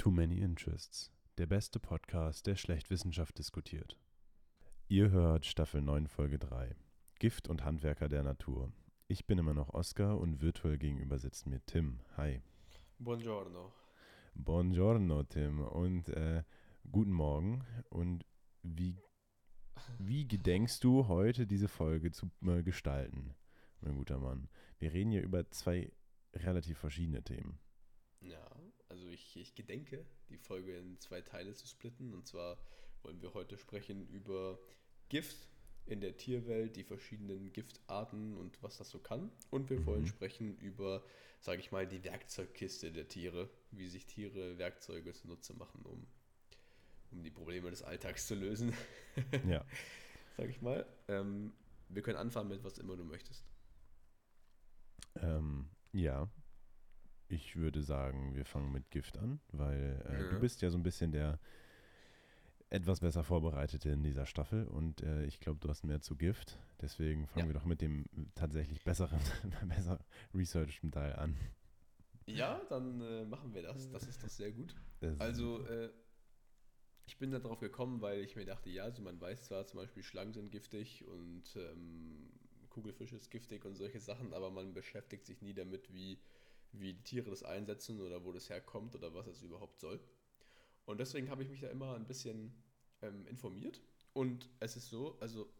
Too Many Interests, der beste Podcast, der schlecht Wissenschaft diskutiert. Ihr hört Staffel 9, Folge 3. Gift und Handwerker der Natur. Ich bin immer noch Oskar und virtuell gegenüber sitzt mir Tim. Hi. Buongiorno. Buongiorno, Tim. Und äh, guten Morgen. Und wie, wie gedenkst du heute diese Folge zu äh, gestalten, mein guter Mann? Wir reden hier über zwei relativ verschiedene Themen. Ja, ich, ich gedenke, die Folge in zwei Teile zu splitten. Und zwar wollen wir heute sprechen über Gift in der Tierwelt, die verschiedenen Giftarten und was das so kann. Und wir wollen sprechen über, sage ich mal, die Werkzeugkiste der Tiere, wie sich Tiere Werkzeuge zunutze machen, um, um die Probleme des Alltags zu lösen. Ja. sage ich mal. Ähm, wir können anfangen mit was immer du möchtest. Ähm, ja. Ich würde sagen, wir fangen mit Gift an, weil äh, Ja. du bist ja so ein bisschen der etwas besser Vorbereitete in dieser Staffel und äh, ich glaube, du hast mehr zu Gift. Deswegen fangen Ja. wir doch mit dem tatsächlich besseren, besser researchten Teil an. Ja, dann äh, machen wir das. Das ist doch sehr gut. Das Also, äh, ich bin da drauf gekommen, weil ich mir dachte, ja, also man weiß zwar zum Beispiel, Schlangen sind giftig und ähm, Kugelfisch ist giftig und solche Sachen, aber man beschäftigt sich nie damit, wie, wie die Tiere das einsetzen oder wo das herkommt oder was es überhaupt soll. Und deswegen habe ich mich da immer ein bisschen ähm, informiert. Und es ist so, also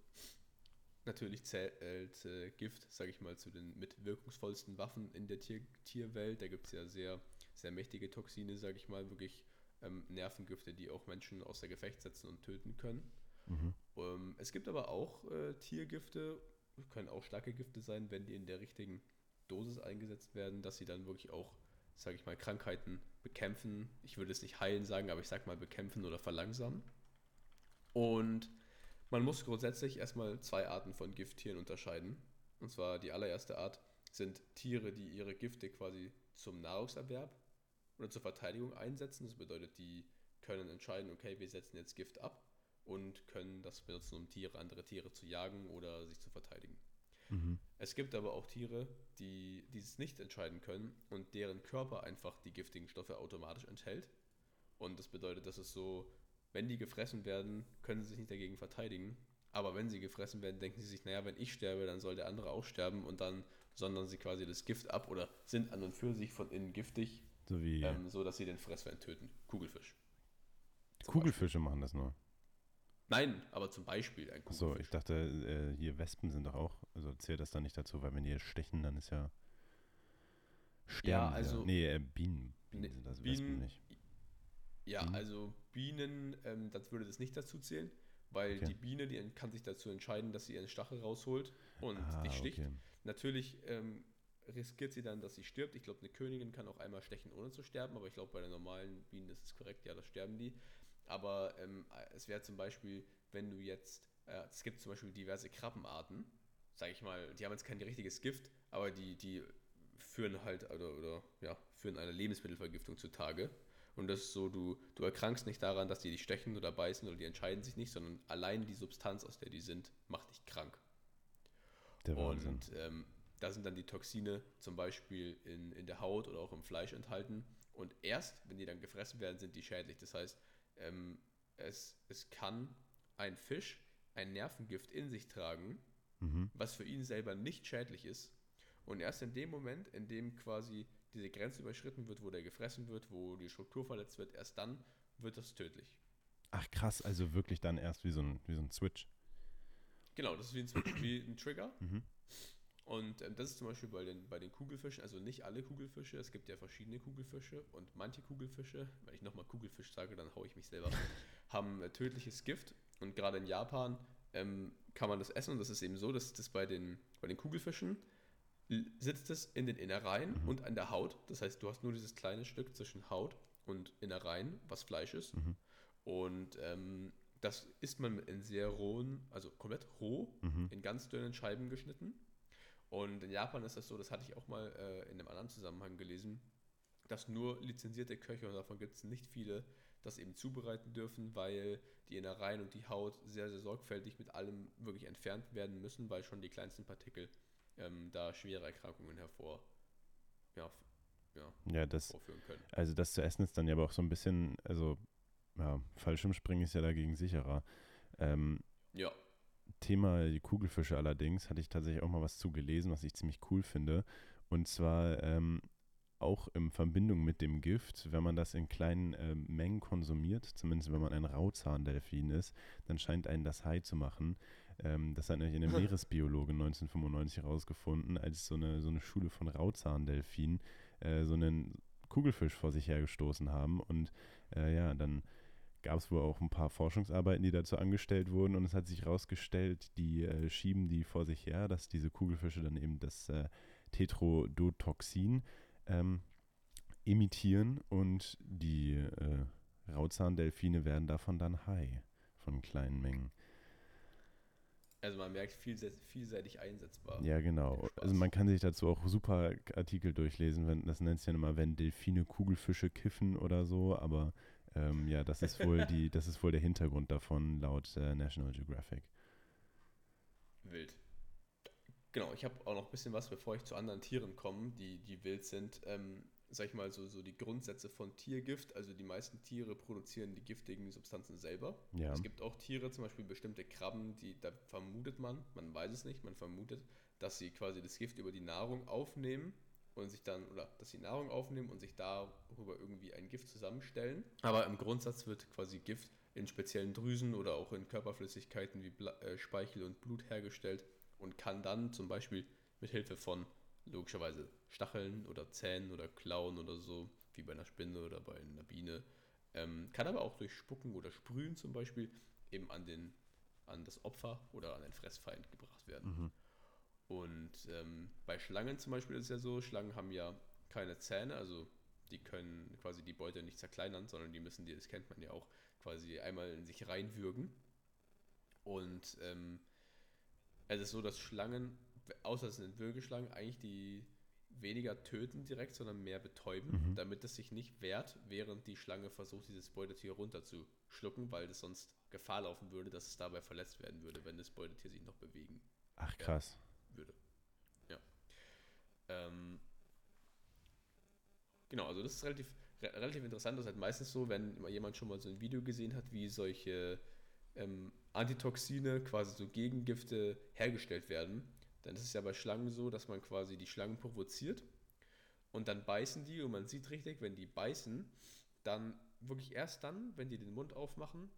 natürlich zählt äh, Gift, sage ich mal, zu den mit wirkungsvollsten Waffen in der Tier Tierwelt. Da gibt es ja sehr, sehr mächtige Toxine, sage ich mal, wirklich ähm, Nervengifte, die auch Menschen außer Gefecht setzen und töten können. Mhm. Ähm, es gibt aber auch äh, Tiergifte, können auch starke Gifte sein, wenn die in der richtigen Dosis eingesetzt werden, dass sie dann wirklich auch, sage ich mal, Krankheiten bekämpfen. Ich würde es nicht heilen sagen, aber ich sage mal bekämpfen oder verlangsamen. Und man muss grundsätzlich erstmal zwei Arten von Gifttieren unterscheiden. Und zwar die allererste Art sind Tiere, die ihre Gifte quasi zum Nahrungserwerb oder zur Verteidigung einsetzen. Das bedeutet, die können entscheiden, okay, wir setzen jetzt Gift ab und können das benutzen, um Tiere, andere Tiere zu jagen oder sich zu verteidigen. Es gibt aber auch Tiere, die dieses nicht entscheiden können und deren Körper einfach die giftigen Stoffe automatisch enthält. Und das bedeutet, dass es so, wenn die gefressen werden, können sie sich nicht dagegen verteidigen. Aber wenn sie gefressen werden, denken sie sich, naja, wenn ich sterbe, dann soll der andere auch sterben und dann sondern sie quasi das Gift ab oder sind an und für sich von innen giftig, So wie ähm, so dass sie den Fressfeind töten. Kugelfisch. Kugelfische machen das nur. Nein, aber zum Beispiel ein So, Kugelfisch. ich dachte, äh, hier Wespen sind doch auch, also zählt das dann nicht dazu, weil wenn die stechen, dann ist ja sterben. Ja, also- nee, äh, Bienen. Bienen Nee, sind das, Bienen- Wespen nicht. Ja, Bienen? also Bienen, ähm, das würde das nicht dazu zählen, weil Okay. die Biene, die kann sich dazu entscheiden, dass sie ihren Stachel rausholt und Ah, dich sticht. okay. Natürlich ähm, riskiert sie dann, dass sie stirbt. Ich glaube, eine Königin kann auch einmal stechen, ohne zu sterben, aber ich glaube, bei den normalen Bienen ist es korrekt, ja, da sterben die. Aber ähm, es wäre zum Beispiel, wenn du jetzt, äh, es gibt zum Beispiel diverse Krabbenarten, sage ich mal, die haben jetzt kein richtiges Gift, aber die, die führen halt oder, oder ja, führen eine Lebensmittelvergiftung zutage. Und das ist so, du, du erkrankst nicht daran, dass die dich stechen oder beißen oder die entscheiden sich nicht, sondern allein die Substanz, aus der die sind, macht dich krank. Der Wahnsinn. Und ähm, da sind dann die Toxine zum Beispiel in, in der Haut oder auch im Fleisch enthalten. Und erst, wenn die dann gefressen werden, sind die schädlich. Das heißt, ähm, es, es kann ein Fisch ein Nervengift in sich tragen, Mhm. was für ihn selber nicht schädlich ist. Und erst in dem Moment, in dem quasi diese Grenze überschritten wird, wo der gefressen wird, wo die Struktur verletzt wird, erst dann wird das tödlich. Ach krass, also wirklich dann erst wie so ein, wie so ein Switch. Genau, das ist wie ein, Switch- wie ein Trigger. Mhm. Und ähm, das ist zum Beispiel bei den, bei den Kugelfischen, also nicht alle Kugelfische, es gibt ja verschiedene Kugelfische und manche Kugelfische, wenn ich nochmal Kugelfisch sage, dann haue ich mich selber, haben äh, tödliches Gift. Und gerade in Japan ähm, kann man das essen und das ist eben so, dass das bei den, bei den Kugelfischen sitzt es in den Innereien und an der Haut. Das heißt, du hast nur dieses kleine Stück zwischen Haut und Innereien, was Fleisch ist. Und ähm, das isst man in sehr rohen, also komplett roh, in ganz dünnen Scheiben geschnitten. Und in Japan ist das so, das hatte ich auch mal äh, in einem anderen Zusammenhang gelesen, dass nur lizenzierte Köche, und davon gibt es nicht viele, das eben zubereiten dürfen, weil die Innereien und die Haut sehr, sehr sorgfältig mit allem wirklich entfernt werden müssen, weil schon die kleinsten Partikel ähm, da schwere Erkrankungen hervor, ja, ja, Ja, das, also das zu essen ist dann ja aber auch so ein bisschen, also ja, Fallschirmspringen ist ja dagegen sicherer. Ähm, Ja, Thema die Kugelfische allerdings hatte ich tatsächlich auch mal was zu gelesen, was ich ziemlich cool finde. Und zwar ähm, auch in Verbindung mit dem Gift, wenn man das in kleinen ähm, Mengen konsumiert, zumindest wenn man ein Rauzahndelfin ist, dann scheint einen das high zu machen. Ähm, das hat nämlich eine Meeresbiologe 1995 herausgefunden, als so eine, so eine Schule von Rauzahndelfinen äh, so einen Kugelfisch vor sich hergestoßen haben. Und äh, ja, dann gab es wohl auch ein paar Forschungsarbeiten, die dazu angestellt wurden und es hat sich herausgestellt, die äh, schieben die vor sich her, dass diese Kugelfische dann eben das äh, Tetrodotoxin ähm, emittieren und die äh, Rauzahn-Delfine werden davon dann high von kleinen Mengen. also man merkt, vielseitig, einsetzbar. Ja, genau. Also man kann sich dazu auch super Artikel durchlesen, wenn, das nennt sich ja immer, wenn Delfine Kugelfische kiffen oder so, aber ähm, ja, das ist wohl die, das ist wohl der Hintergrund davon laut äh, National Geographic. Wild. Genau, ich habe auch noch ein bisschen was, bevor ich zu anderen Tieren komme, die, die wild sind. Ähm, sag ich mal, so, so die Grundsätze von Tiergift. Also die meisten Tiere produzieren die giftigen Substanzen selber. Ja. Es gibt auch Tiere, zum Beispiel bestimmte Krabben, die da vermutet man, man weiß es nicht, man vermutet, dass sie quasi das Gift über die Nahrung aufnehmen und sich dann, oder dass sie Nahrung aufnehmen und sich darüber irgendwie ein Gift zusammenstellen. Aber im Grundsatz wird quasi Gift in speziellen Drüsen oder auch in Körperflüssigkeiten wie Bla äh, Speichel und Blut hergestellt und kann dann zum Beispiel mit Hilfe von logischerweise Stacheln oder Zähnen oder Klauen oder so, wie bei einer Spinne oder bei einer Biene, ähm, kann aber auch durch Spucken oder Sprühen zum Beispiel eben an, den, an das Opfer oder an den Fressfeind gebracht werden. Mhm. Und ähm, bei Schlangen zum Beispiel ist es ja so, Schlangen haben ja keine Zähne, also die können quasi die Beute nicht zerkleinern, sondern die müssen die, das kennt man ja auch, quasi einmal in sich reinwürgen. Und ähm, es ist so, dass Schlangen, außer es sind Würgeschlangen, eigentlich die weniger töten direkt, sondern mehr betäuben, Mhm. damit es sich nicht wehrt, während die Schlange versucht, dieses Beutetier runterzuschlucken, weil es sonst Gefahr laufen würde, dass es dabei verletzt werden würde, wenn das Beutetier sich noch bewegen Ach krass. Würde. Ja. Ähm, genau, also das ist relativ, re relativ interessant. Das ist halt meistens so, wenn jemand schon mal so ein Video gesehen hat, wie solche ähm, Antitoxine, quasi so Gegengifte hergestellt werden, dann ist es ja bei Schlangen so, dass man quasi die Schlangen provoziert und dann beißen die und man sieht richtig, wenn die beißen, dann wirklich erst dann, wenn die den Mund aufmachen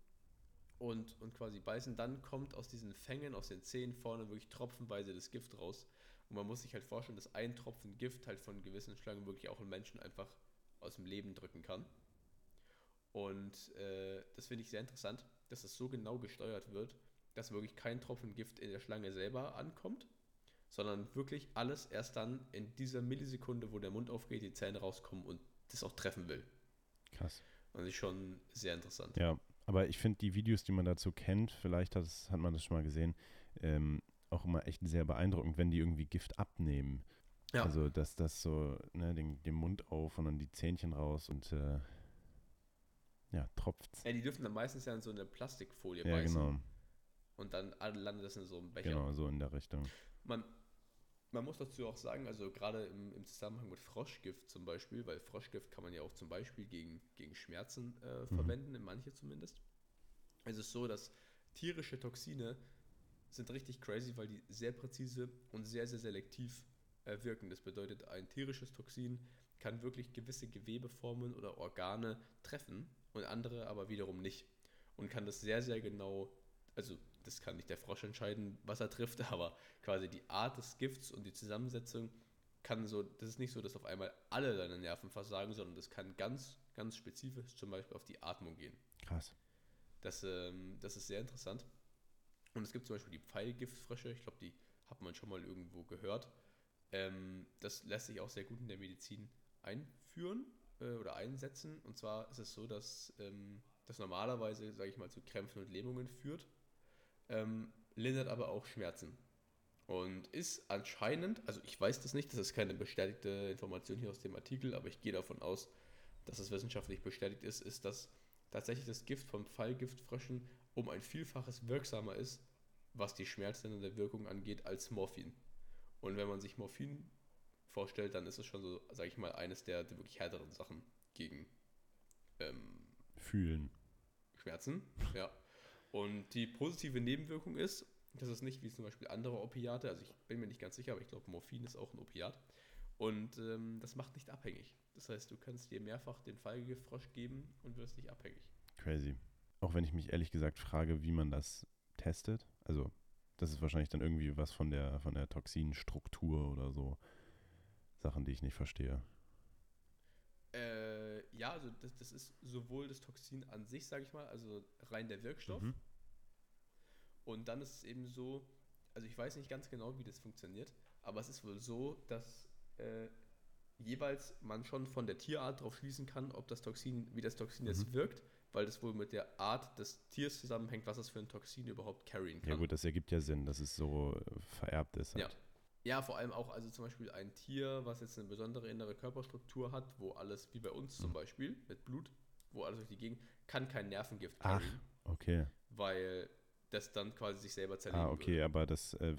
und, und quasi beißen, dann kommt aus diesen Fängen, aus den Zähnen vorne wirklich tropfenweise das Gift raus. Und man muss sich halt vorstellen, dass ein Tropfen Gift halt von gewissen Schlangen wirklich auch einen Menschen einfach aus dem Leben drücken kann. Und äh, das finde ich sehr interessant, dass es so genau gesteuert wird, dass wirklich kein Tropfen Gift in der Schlange selber ankommt, sondern wirklich alles erst dann in dieser Millisekunde, wo der Mund aufgeht, die Zähne rauskommen und das auch treffen will. Krass. Und das ist schon sehr interessant. Ja, aber ich finde die Videos, die man dazu kennt, vielleicht hat, hat man das schon mal gesehen, ähm, auch immer echt sehr beeindruckend, wenn die irgendwie Gift abnehmen. Ja. Also, dass das so, ne, den, den Mund auf und dann die Zähnchen raus und äh, ja, tropft's. Ja, die dürfen dann meistens ja in so eine Plastikfolie Ja, beißen genau. und dann landet das in so einem Becher. Genau, so in der Richtung. Man, man muss dazu auch sagen, also gerade im, im Zusammenhang mit Froschgift zum Beispiel, weil Froschgift kann man ja auch zum Beispiel gegen, gegen Schmerzen äh, Mhm. verwenden, in manche zumindest. Es ist so, dass tierische Toxine sind richtig crazy, weil die sehr präzise und sehr, sehr selektiv äh, wirken. Das bedeutet, ein tierisches Toxin kann wirklich gewisse Gewebeformen oder Organe treffen und andere aber wiederum nicht. Und kann das sehr, sehr genau, also das kann nicht der Frosch entscheiden, was er trifft, aber quasi die Art des Gifts und die Zusammensetzung kann so, das ist nicht so, dass auf einmal alle deine Nerven versagen, sondern das kann ganz, ganz spezifisch zum Beispiel auf die Atmung gehen. Krass. Das, ähm, das ist sehr interessant. Und es gibt zum Beispiel die Pfeilgiftfrösche, ich glaube, die hat man schon mal irgendwo gehört. Ähm, das lässt sich auch sehr gut in der Medizin einführen äh, oder einsetzen. Und zwar ist es so, dass ähm, das normalerweise, sage ich mal, zu Krämpfen und Lähmungen führt, ähm, lindert aber auch Schmerzen. Und ist anscheinend, also ich weiß das nicht, das ist keine bestätigte Information hier aus dem Artikel, aber ich gehe davon aus, dass es wissenschaftlich bestätigt ist, ist, dass tatsächlich das Gift von Pfeilgiftfröschen um ein Vielfaches wirksamer ist, was die schmerzlindernde Wirkung angeht, als Morphin. Und wenn man sich Morphin vorstellt, dann ist es schon so, sage ich mal, eines der, der wirklich härteren Sachen gegen ähm, Fühlen. Schmerzen. Ja. Und die positive Nebenwirkung ist, das ist nicht wie zum Beispiel andere Opiate, also ich bin mir nicht ganz sicher, aber ich glaube, Morphin ist auch ein Opiat. Und ähm, das macht nicht abhängig. Das heißt, du kannst dir mehrfach den Feigefrosch geben und wirst nicht abhängig. Crazy. Auch wenn ich mich ehrlich gesagt frage, wie man das testet. Also, das ist wahrscheinlich dann irgendwie was von der, von der Toxinstruktur oder so. Sachen, die ich nicht verstehe. Äh, ja, also das, das ist sowohl das Toxin an sich, sage ich mal, also rein der Wirkstoff. Mhm. Und dann ist es eben so, also ich weiß nicht ganz genau, wie das funktioniert, aber es ist wohl so, dass äh, jeweils man schon von der Tierart darauf schließen kann, ob das Toxin, wie das Toxin jetzt Mhm. wirkt, weil das wohl mit der Art des Tiers zusammenhängt, was es für ein Toxin überhaupt carryen kann. Ja gut, das ergibt ja Sinn, dass es so vererbt ist. Halt. Ja, vor allem auch, also zum Beispiel ein Tier, was jetzt eine besondere innere Körperstruktur hat, wo alles, wie bei uns zum Mhm. Beispiel, mit Blut, wo alles durch die Gegend, kann kein Nervengift Ach. carryen, Okay. weil das dann quasi sich selber zerlegen Ah, okay, würde. aber das äh,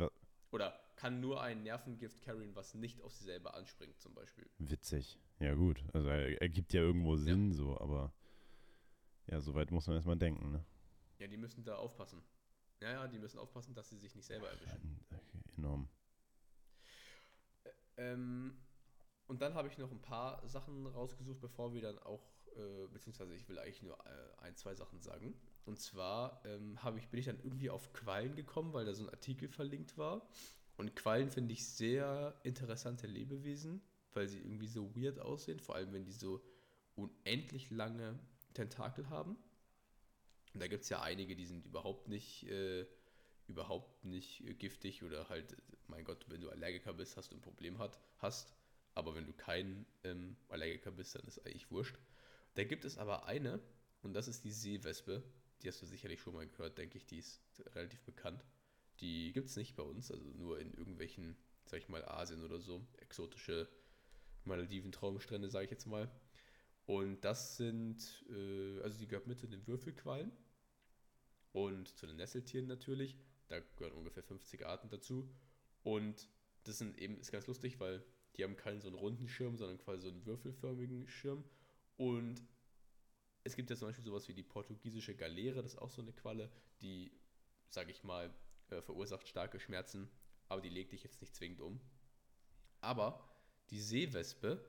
Oder kann nur ein Nervengift carryen, was nicht auf sie selber anspringt, zum Beispiel. witzig. Ja gut, also er ergibt ja irgendwo Sinn so, aber ja, soweit muss man erstmal denken, ne? Ja, die müssen da aufpassen. Ja, ja, die müssen aufpassen, dass sie sich nicht selber erwischen. Okay, enorm. Ähm, und dann habe ich noch ein paar Sachen rausgesucht, bevor wir dann auch, äh, beziehungsweise ich will eigentlich nur äh, ein, zwei Sachen sagen. Und zwar ähm, ich, bin ich dann irgendwie auf Quallen gekommen, weil da so ein Artikel verlinkt war. Und Quallen finde ich sehr interessante Lebewesen, weil sie irgendwie so weird aussehen, vor allem wenn die so unendlich lange Tentakel haben. Und da gibt es ja einige, die sind überhaupt nicht, äh, überhaupt nicht giftig oder halt, mein Gott, wenn du Allergiker bist, hast du ein Problem hat, hast. Aber wenn du kein ähm, Allergiker bist, dann ist eigentlich wurscht. Da gibt es aber eine, und das ist die Seewespe. Die hast du sicherlich schon mal gehört, denke ich, die ist relativ bekannt. Die gibt es nicht bei uns, also nur in irgendwelchen, sag ich mal, Asien oder so, exotische Malediven-Traumstrände, sage ich jetzt mal. Und das sind, äh, also die gehört mit zu den Würfelquallen und zu den Nesseltieren natürlich. Da gehören ungefähr 50 Arten dazu. Und das sind eben, ist ganz lustig, weil die haben keinen so einen runden Schirm, sondern quasi so einen würfelförmigen Schirm. Und es gibt ja zum Beispiel sowas wie die portugiesische Galeere, das ist auch so eine Qualle, die, sage ich mal, äh, verursacht starke Schmerzen, aber die legt dich jetzt nicht zwingend um. Aber die Seewespe,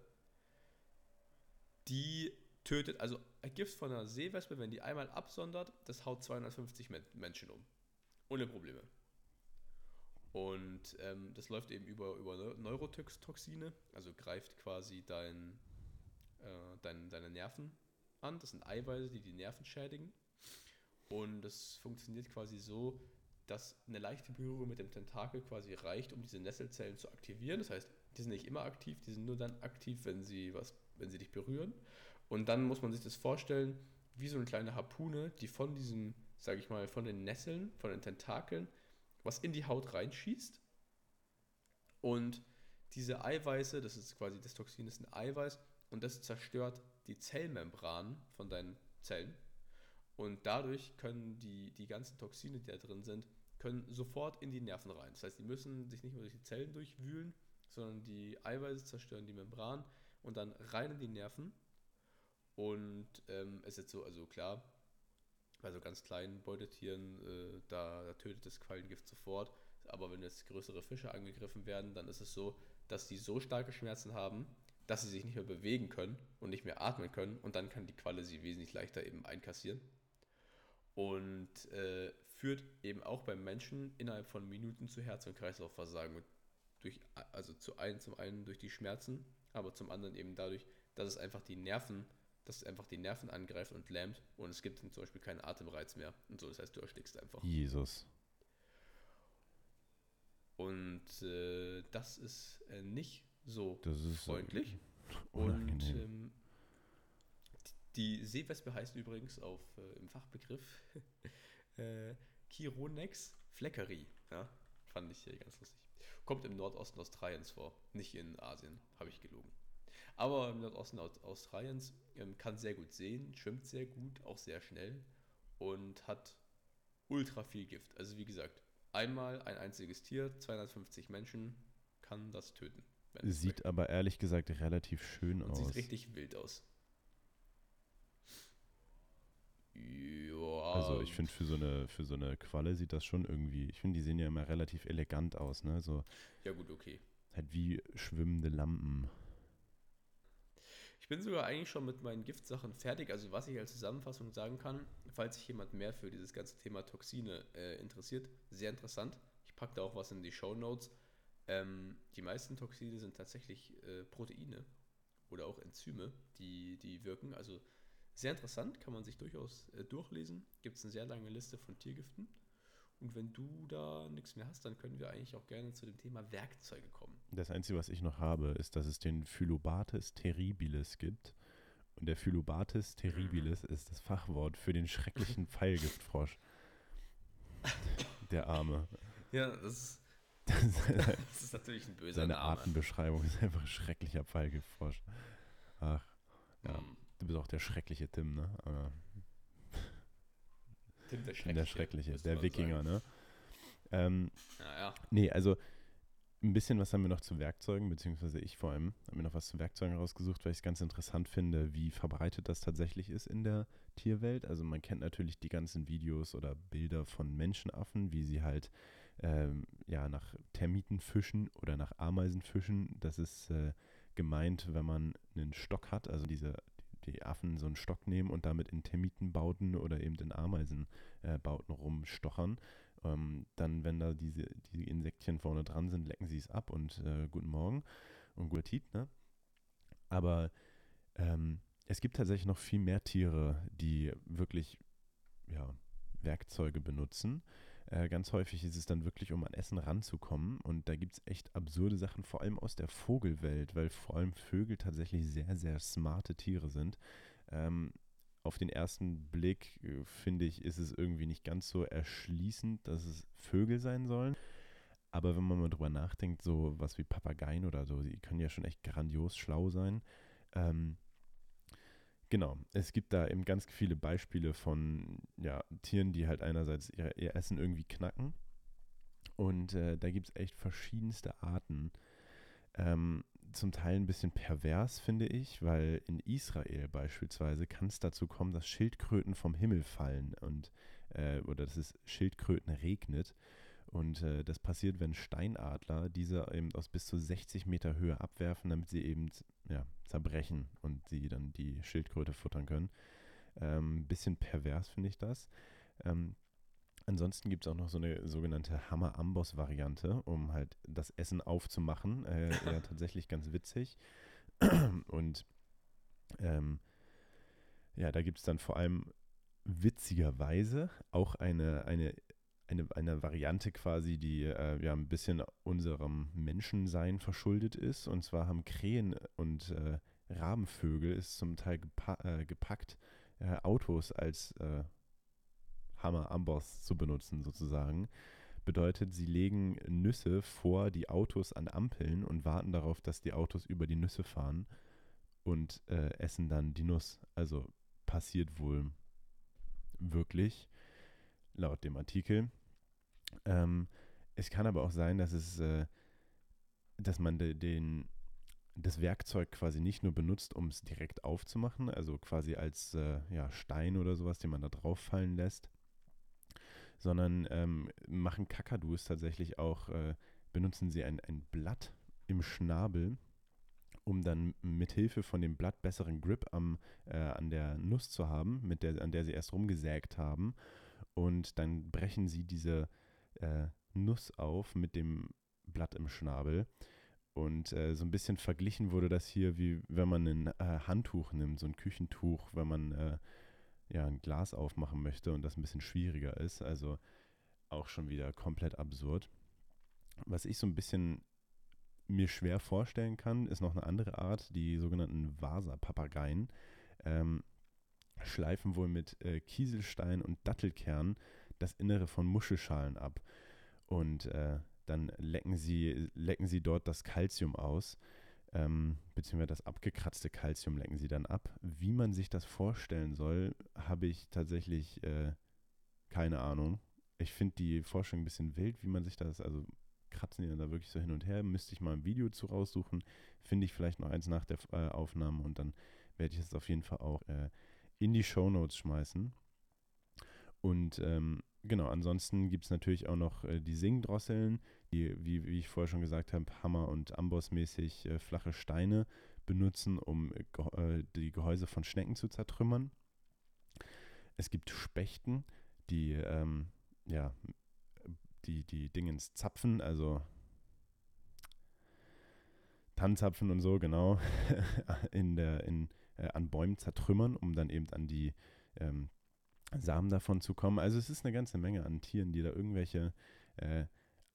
die tötet, also ein Gift von einer Seewespe, wenn die einmal absondert, das haut 250 Men Menschen um. Ohne Probleme. Und ähm, das läuft eben über, über Neu- Neurotoxine, also greift quasi dein, äh, dein, deine Nerven an. Das sind Eiweiße, die die Nerven schädigen. Und das funktioniert quasi so, dass eine leichte Berührung mit dem Tentakel quasi reicht, um diese Nesselzellen zu aktivieren. Das heißt, die sind nicht immer aktiv, die sind nur dann aktiv, wenn sie was, wenn sie dich berühren. Und dann muss man sich das vorstellen, wie so eine kleine Harpune, die von diesem, sage ich mal, von den Nesseln, von den Tentakeln, was in die Haut reinschießt. Und diese Eiweiße, das ist quasi das Toxin, ist ein Eiweiß und das zerstört die Zellmembran von deinen Zellen. Und dadurch können die, die ganzen Toxine, die da drin sind, können sofort in die Nerven rein. Das heißt, die müssen sich nicht mehr durch die Zellen durchwühlen, sondern die Eiweiße zerstören die Membran und dann rein in die Nerven. Und ähm, es ist jetzt so, also klar, bei so ganz kleinen Beutetieren, äh, da, da tötet das Quallengift sofort. Aber wenn jetzt größere Fische angegriffen werden, dann ist es so, dass die so starke Schmerzen haben, dass sie sich nicht mehr bewegen können und nicht mehr atmen können. Und dann kann die Qualle sie wesentlich leichter eben einkassieren. Und äh, führt eben auch beim Menschen innerhalb von Minuten zu Herz- und Kreislaufversagen. Durch, also zu einen, zum einen durch die Schmerzen, aber zum anderen eben dadurch, dass es einfach die Nerven, dass es einfach die Nerven angreift und lähmt und es gibt dann zum Beispiel keinen Atemreiz mehr und so, das heißt, du erstickst einfach. Jesus. Und äh, das ist äh, nicht so ist freundlich. Und ähm, die Seewespe heißt übrigens auf äh, im Fachbegriff äh, Chironex fleckeri. Ja, fand ich äh, ganz lustig. Kommt im Nordosten Australiens vor, nicht in Asien, habe ich gelogen. Aber im Nordosten Aus- Australiens kann sehr gut sehen, schwimmt sehr gut, auch sehr schnell und hat ultra viel Gift. Also wie gesagt, einmal ein einziges Tier, 250 Menschen kann das töten. Sieht aber ehrlich gesagt relativ schön Und aus. sieht richtig wild aus. Ja. Also ich finde für so eine für so eine Qualle sieht das schon irgendwie. Ich finde, die sehen ja immer relativ elegant aus, ne? So Ja, gut, okay. halt wie schwimmende Lampen. Ich bin sogar eigentlich schon mit meinen Giftsachen fertig. Also, was ich als Zusammenfassung sagen kann, falls sich jemand mehr für dieses ganze Thema Toxine äh, interessiert, sehr interessant. Ich packe da auch was in die Show Notes. Ähm, die meisten Toxine sind tatsächlich äh, Proteine oder auch Enzyme, die, die wirken. Also, sehr interessant, kann man sich durchaus äh, durchlesen. Gibt es eine sehr lange Liste von Tiergiften. Und wenn du da nichts mehr hast, dann können wir eigentlich auch gerne zu dem Thema Werkzeuge kommen. Das Einzige, was ich noch habe, ist, dass es den Phyllobates terribilis gibt. Und der Phyllobates terribilis ist das Fachwort für den schrecklichen Pfeilgiftfrosch. Der Arme. Ja, das ist, das ist natürlich ein böser Seine. Artenbeschreibung ist einfach ein schrecklicher Pfeilgiftfrosch. Ach, ja. Hm. du bist auch der schreckliche Tim, ne? Aber Tim der ich bin der Schreckliche, der Wikinger, sagen. ne? Ähm, Naja, Nee, also ein bisschen was haben wir noch zu Werkzeugen, beziehungsweise ich vor allem, habe mir noch was zu Werkzeugen rausgesucht, weil ich es ganz interessant finde, wie verbreitet das tatsächlich ist in der Tierwelt. Also man kennt natürlich die ganzen Videos oder Bilder von Menschenaffen, wie sie halt ähm, ja, nach Termiten fischen oder nach Ameisen fischen. Das ist äh, gemeint, wenn man einen Stock hat, also diese die Affen so einen Stock nehmen und damit in Termitenbauten oder eben in Ameisenbauten äh, rumstochern. Ähm, dann, wenn da diese, die Insektchen vorne dran sind, lecken sie es ab und äh, guten Morgen und guten Appetit, ne? Aber ähm, es gibt tatsächlich noch viel mehr Tiere, die wirklich ja, Werkzeuge benutzen. Äh, ganz häufig ist es dann wirklich, um an Essen ranzukommen. Und da gibt es echt absurde Sachen, vor allem aus der Vogelwelt, weil vor allem Vögel tatsächlich sehr, sehr smarte Tiere sind. Ähm, auf den ersten Blick, äh, finde ich, ist es irgendwie nicht ganz so erschließend, dass es Vögel sein sollen. Aber wenn man mal drüber nachdenkt, so was wie Papageien oder so, die können ja schon echt grandios schlau sein. Ähm, genau, es gibt da eben ganz viele Beispiele von ja, Tieren, die halt einerseits ihr, ihr Essen irgendwie knacken. Und äh, da gibt es echt verschiedenste Arten. Ähm, zum Teil ein bisschen pervers, finde ich, weil in Israel beispielsweise kann es dazu kommen, dass Schildkröten vom Himmel fallen und äh, oder dass es Schildkröten regnet. Und äh, das passiert, wenn Steinadler diese eben aus bis zu 60 Meter Höhe abwerfen, damit sie eben ja, zerbrechen und sie dann die Schildkröte futtern können. Ähm, bisschen pervers finde ich das. Ähm, ansonsten gibt es auch noch so eine sogenannte Hammer-Amboss-Variante, um halt das Essen aufzumachen. Äh, ja, tatsächlich ganz witzig. Und ähm, ja, da gibt es dann vor allem witzigerweise auch eine, eine, eine, eine Variante quasi, die äh, ja ein bisschen unserem Menschensein verschuldet ist. Und zwar haben Krähen und äh, Rabenvögel ist zum Teil gepa äh, gepackt, äh, Autos als äh, Hammer Amboss zu benutzen sozusagen. Bedeutet, sie legen Nüsse vor die Autos an Ampeln und warten darauf, dass die Autos über die Nüsse fahren und äh, essen dann die Nuss. Also passiert wohl wirklich, laut dem Artikel. Ähm, es kann aber auch sein, dass es, äh, dass man de, den, das Werkzeug quasi nicht nur benutzt, um es direkt aufzumachen, also quasi als äh, ja, Stein oder sowas, den man da drauf fallen lässt, sondern ähm, machen Kakadus tatsächlich auch, äh, benutzen sie ein, ein Blatt im Schnabel, um dann mit Hilfe von dem Blatt besseren Grip am, äh, an der Nuss zu haben, mit der, an der sie erst rumgesägt haben. Und dann brechen sie diese äh, Nuss auf mit dem Blatt im Schnabel. Und äh, so ein bisschen verglichen wurde das hier, wie wenn man ein äh, Handtuch nimmt, so ein Küchentuch, wenn man äh, ja, ein Glas aufmachen möchte und das ein bisschen schwieriger ist. Also auch schon wieder komplett absurd. Was ich so ein bisschen mir schwer vorstellen kann, ist noch eine andere Art, die sogenannten Vasa-Papageien. Ähm, schleifen wohl mit äh, Kieselstein und Dattelkern das Innere von Muschelschalen ab. Und äh, dann lecken sie, lecken sie dort das Kalzium aus, ähm, beziehungsweise das abgekratzte Kalzium lecken sie dann ab. Wie man sich das vorstellen soll, habe ich tatsächlich äh, keine Ahnung. Ich finde die Forschung ein bisschen wild, wie man sich das, also kratzen die dann da wirklich so hin und her. Müsste ich mal ein Video zu raussuchen. Finde ich vielleicht noch eins nach der äh, Aufnahme und dann werde ich es auf jeden Fall auch äh, in die Show Notes schmeißen. Und ähm, genau, ansonsten gibt es natürlich auch noch äh, die Singdrosseln, die, wie, wie ich vorher schon gesagt habe, Hammer- und Ambossmäßig äh, flache Steine benutzen, um äh, die Gehäuse von Schnecken zu zertrümmern. Es gibt Spechten, die, ähm, ja, die, die Dingens zapfen, also Tannenzapfen und so, genau, in der, in, äh, an Bäumen zertrümmern, um dann eben an die ähm, Samen davon zu kommen. Also es ist eine ganze Menge an Tieren, die da irgendwelche äh,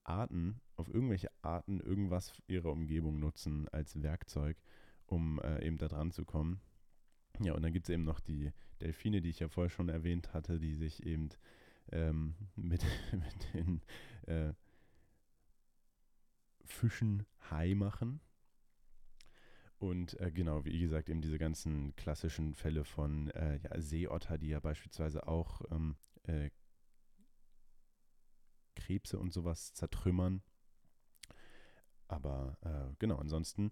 Arten, auf irgendwelche Arten irgendwas ihrer Umgebung nutzen als Werkzeug, um äh, eben da dran zu kommen. Ja, und dann gibt es eben noch die Delfine, die ich ja vorher schon erwähnt hatte, die sich eben ähm, mit, mit den äh, Fischen Hai machen. Und äh, genau, wie gesagt, eben diese ganzen klassischen Fälle von äh, ja, Seeotter, die ja beispielsweise auch ähm, äh, Krebse und sowas zertrümmern. Aber äh, genau, ansonsten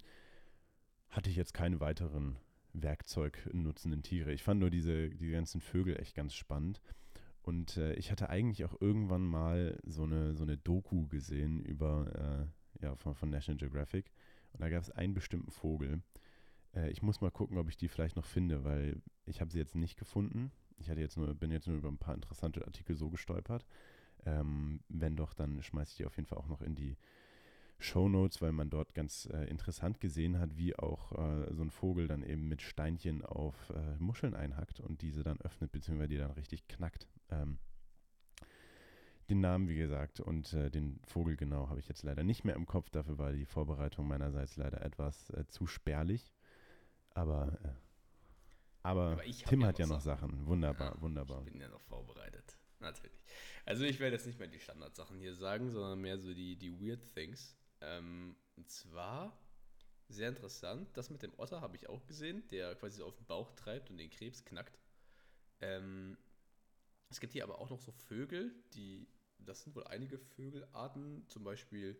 hatte ich jetzt keine weiteren Werkzeugnutzenden Tiere. Ich fand nur diese, die ganzen Vögel echt ganz spannend. Und äh, ich hatte eigentlich auch irgendwann mal so eine, so eine Doku gesehen über, äh, ja, von, von National Geographic und da gab es einen bestimmten Vogel. Äh, ich muss mal gucken, ob ich die vielleicht noch finde, weil ich habe sie jetzt nicht gefunden. Ich hatte jetzt nur, bin jetzt nur über ein paar interessante Artikel so gestolpert. Ähm, wenn doch, dann schmeiße ich die auf jeden Fall auch noch in die Show Notes, weil man dort ganz äh, interessant gesehen hat, wie auch äh, so ein Vogel dann eben mit Steinchen auf äh, Muscheln einhackt und diese dann öffnet, beziehungsweise die dann richtig knackt. Ähm, den Namen, wie gesagt, und äh, den Vogel genau habe ich jetzt leider nicht mehr im Kopf. Dafür war die Vorbereitung meinerseits leider etwas äh, zu spärlich. Aber, äh, aber, aber Tim ja hat ja noch Sachen. Sachen. Wunderbar, ja, wunderbar. Ich bin ja noch vorbereitet. Natürlich. Also ich werde jetzt nicht mehr die Standardsachen hier sagen, sondern mehr so die, die Weird Things. Ähm, und zwar sehr interessant, das mit dem Otter habe ich auch gesehen, der quasi so auf den Bauch treibt und den Krebs knackt. Ähm, es gibt hier aber auch noch so Vögel, die das sind wohl einige Vögelarten, zum Beispiel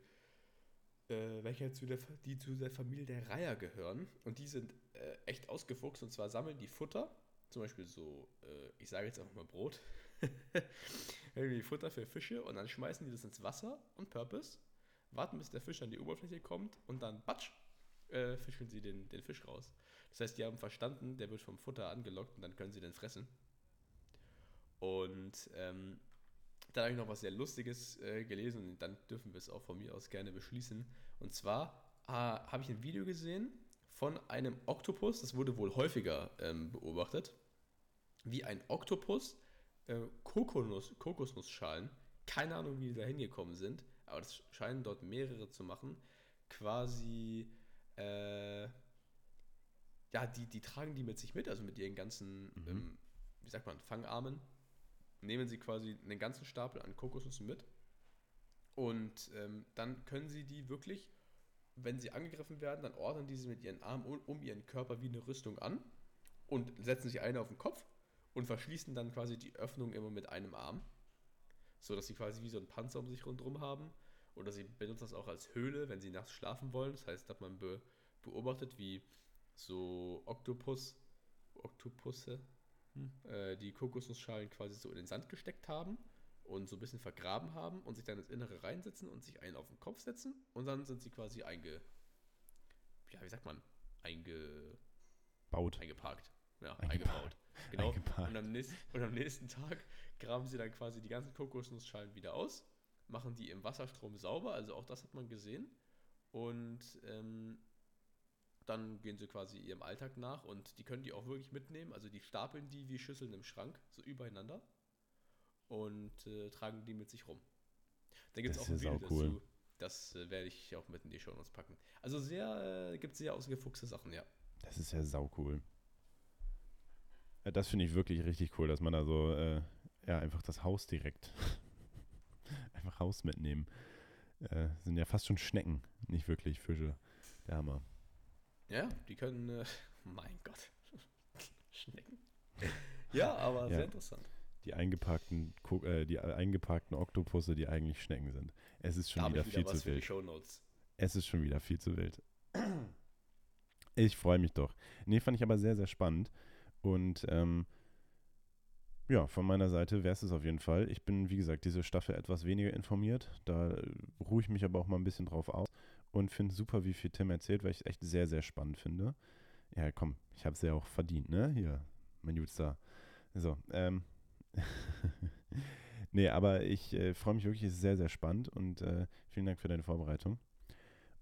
äh, welche zu der, die zu der Familie der Reiher gehören. Und die sind äh, echt ausgefuchst und zwar sammeln die Futter, zum Beispiel so, äh, ich sage jetzt einfach mal Brot, irgendwie Futter für Fische und dann schmeißen die das ins Wasser und Purpose, warten bis der Fisch an die Oberfläche kommt und dann batsch, äh, fischen sie den, den Fisch raus. Das heißt, die haben verstanden, der wird vom Futter angelockt und dann können sie den fressen. Und ähm, dann habe ich noch was sehr Lustiges äh, gelesen und dann dürfen wir es auch von mir aus gerne beschließen. Und zwar äh, habe ich ein Video gesehen von einem Oktopus, das wurde wohl häufiger ähm, beobachtet, wie ein Oktopus äh, Kokosnuss, Kokosnussschalen, keine Ahnung, wie die da hingekommen sind, aber es scheinen dort mehrere zu machen, quasi, äh, ja, die, die tragen die mit sich mit, also mit ihren ganzen, mhm. ähm, wie sagt man, Fangarmen nehmen sie quasi einen ganzen Stapel an Kokosnüssen mit und ähm, dann können sie die wirklich, wenn sie angegriffen werden, dann ordnen diese mit ihren Armen um, um ihren Körper wie eine Rüstung an und setzen sich eine auf den Kopf und verschließen dann quasi die Öffnung immer mit einem Arm, so dass sie quasi wie so ein Panzer um sich rundherum haben. Oder sie benutzen das auch als Höhle, wenn sie nachts schlafen wollen. Das heißt, dass man be beobachtet, wie so Oktopus, Oktopusse, hm. äh, die Kokosnussschalen quasi so in den Sand gesteckt haben und so ein bisschen vergraben haben und sich dann ins Innere reinsetzen und sich einen auf den Kopf setzen und dann sind sie quasi einge. Ja, wie sagt man? Eingebaut. Eingeparkt. Ja, eingebaut. Genau. Eingeparkt. Und, am nächsten, und am nächsten Tag graben sie dann quasi die ganzen Kokosnussschalen wieder aus, machen die im Wasserstrom sauber, also auch das hat man gesehen. Und ähm, dann gehen sie quasi ihrem Alltag nach und die können die auch wirklich mitnehmen. Also die stapeln die wie Schüsseln im Schrank, so übereinander und äh, tragen die mit sich rum. Da gibt es auch ein Video cool. dazu. Das äh, werde ich auch mit in die Show Notes packen. Also sehr, äh, gibt sehr ausgefuchste Sachen, ja. Das ist ja sau cool. Ja, das finde ich wirklich richtig cool, dass man da so, äh, ja, einfach das Haus direkt, einfach Haus mitnehmen. Äh, sind ja fast schon Schnecken, nicht wirklich Fische. Der Hammer. Ja, die können, äh, mein Gott, Schnecken. Ja, aber ja. sehr interessant. die eingepackten, äh, die eingepackten Oktopusse, die eigentlich Schnecken sind. Es ist schon wieder ich viel zu wild. Es ist schon wieder viel zu wild. Ich freue mich doch. Nee, fand ich aber sehr, sehr spannend. Und ähm, ja, von meiner Seite wäre es es auf jeden Fall. Ich bin, wie gesagt, diese Staffel etwas weniger informiert. Da äh, ruhe ich mich aber auch mal ein bisschen drauf aus und finde super, wie viel Tim erzählt, weil ich es echt sehr, sehr spannend finde. Ja, komm, ich habe es ja auch verdient, ne? Hier, mein Jutster. So, ähm. nee, aber ich äh, freue mich wirklich, es ist sehr, sehr spannend und äh, vielen Dank für deine Vorbereitung.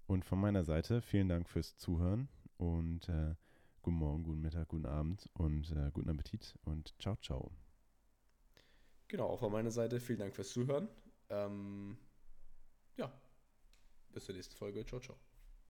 Und von meiner Seite vielen Dank fürs Zuhören und äh, guten Morgen, guten Mittag, guten Abend und äh, guten Appetit und ciao, ciao. Genau, auch von meiner Seite vielen Dank fürs Zuhören. Ähm, ja, bis zur nächsten Folge. Ciao, ciao.